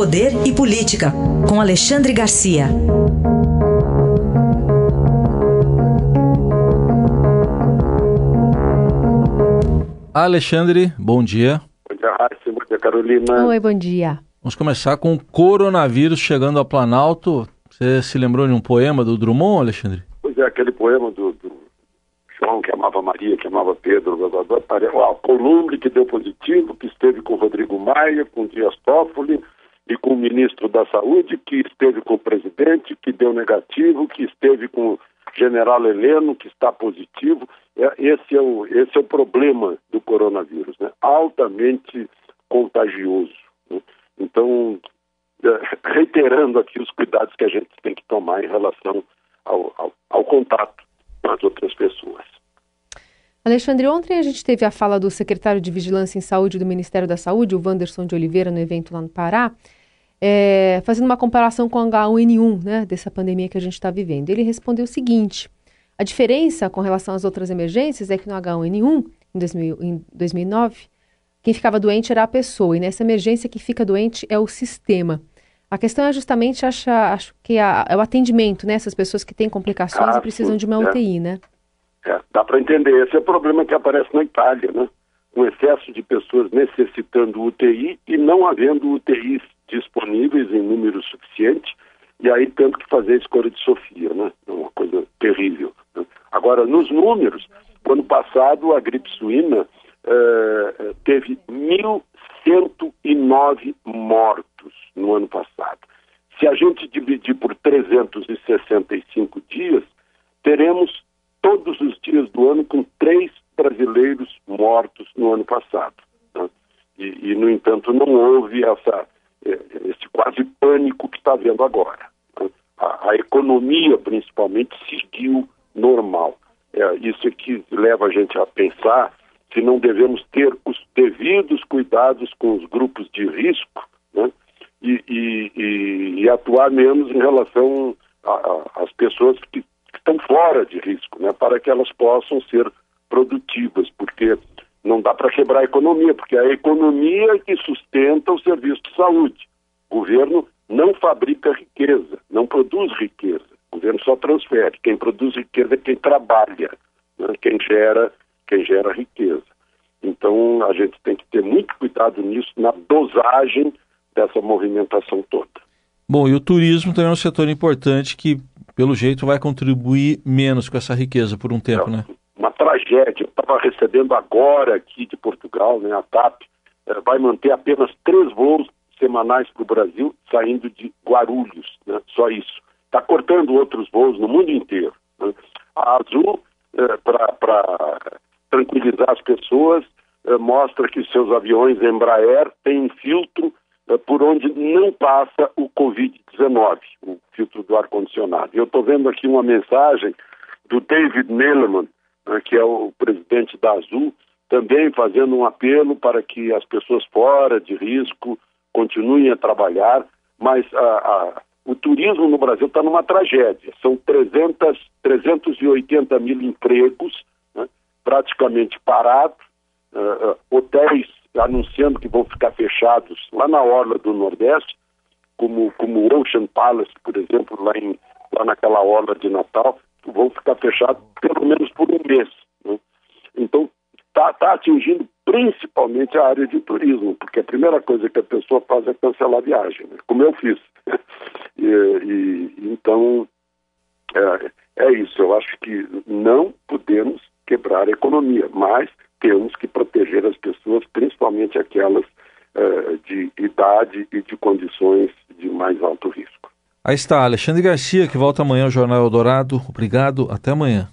Poder e Política, com Alexandre Garcia. Alexandre, bom dia. Bom dia, Raíssa. Bom dia, Carolina. Oi, bom dia. Vamos começar com o coronavírus chegando ao Planalto. Você se lembrou de um poema do Drummond, Alexandre? Pois é, aquele poema do, do João que amava Maria, que amava Pedro, blá, blá, blá, Columbre que deu positivo, que esteve com Rodrigo Maia, com Dias Toffoli e com o ministro da Saúde, que esteve com o presidente, que deu negativo, que esteve com o general Heleno, que está positivo. É, esse, é o, esse é o problema do coronavírus, né? altamente contagioso. Né? Então, é, reiterando aqui os cuidados que a gente tem que tomar em relação ao, ao, ao contato com as outras pessoas. Alexandre, ontem a gente teve a fala do secretário de Vigilância em Saúde do Ministério da Saúde, o Wanderson de Oliveira, no evento lá no Pará, é, fazendo uma comparação com a H1N1, né, dessa pandemia que a gente está vivendo. Ele respondeu o seguinte: a diferença com relação às outras emergências é que no H1N1, em, 2000, em 2009, quem ficava doente era a pessoa, e nessa emergência que fica doente é o sistema. A questão é justamente, acho, acho que a, é o atendimento, né? Essas pessoas que têm complicações ah, e precisam sim, de uma é. UTI, né? É, dá para entender. Esse é o problema que aparece na Itália, né? Um excesso de pessoas necessitando UTI e não havendo UTIs disponíveis em número suficiente, e aí tendo que fazer a escolha de Sofia, né? É uma coisa terrível. Né? Agora, nos números, ano passado a gripe suína uh, teve 1.109 mortos no ano passado. Se a gente dividir por 365 dias, teremos todos os dias do ano com três brasileiros mortos no ano passado. Né? E, e, no entanto, não houve essa, eh, esse quase pânico que está havendo agora. A, a, economia, principalmente, seguiu normal. É, isso é que leva a gente a pensar se não devemos ter os devidos cuidados com os grupos de risco né? e, e, e, e, atuar menos em relação às pessoas que estão fora de risco, né, para que elas possam ser produtivas, porque não dá para quebrar a economia, porque é a economia que sustenta o serviço de saúde. O governo não fabrica riqueza, não produz riqueza. O governo só transfere. Quem produz riqueza é quem trabalha, né, quem gera, quem gera riqueza. Então a gente tem que ter muito cuidado nisso na dosagem dessa movimentação toda. Bom, e o turismo também é um setor importante que pelo jeito, vai contribuir menos com essa riqueza por um tempo, é, né? Tragédia. Estava recebendo agora aqui de Portugal, né, a TAP é, vai manter apenas três voos semanais para o Brasil, saindo de Guarulhos, né? só isso. Está cortando outros voos no mundo inteiro. Né? A Azul, é, para tranquilizar as pessoas, é, mostra que seus aviões Embraer têm filtro é, por onde não passa o Covid-19, o filtro do ar-condicionado. Eu estou vendo aqui uma mensagem do David Neleman, né, que é o presidente da Azul, também fazendo um apelo para que as pessoas fora de risco continuem a trabalhar, mas a, a, o turismo no Brasil está numa tragédia. São 300, 380 mil empregos né, praticamente parados, uh, hotéis anunciando que vão ficar fechados lá na orla do Nordeste, como como o Ocean Palace, por exemplo, lá em lá naquela orla de Natal, vão ficar fechados pelo menos por um mês. Né? Então está tá atingindo principalmente a área de turismo, porque a primeira coisa que a pessoa faz é cancelar a viagem, né? como eu fiz. e, e, então é, é isso. Eu acho que não podemos quebrar a economia, mas temos que proteger as pessoas, principalmente aquelas uh, de idade e de condições de mais alto risco. Aí está, Alexandre Garcia, que volta amanhã ao Jornal Eldorado. Obrigado, até amanhã.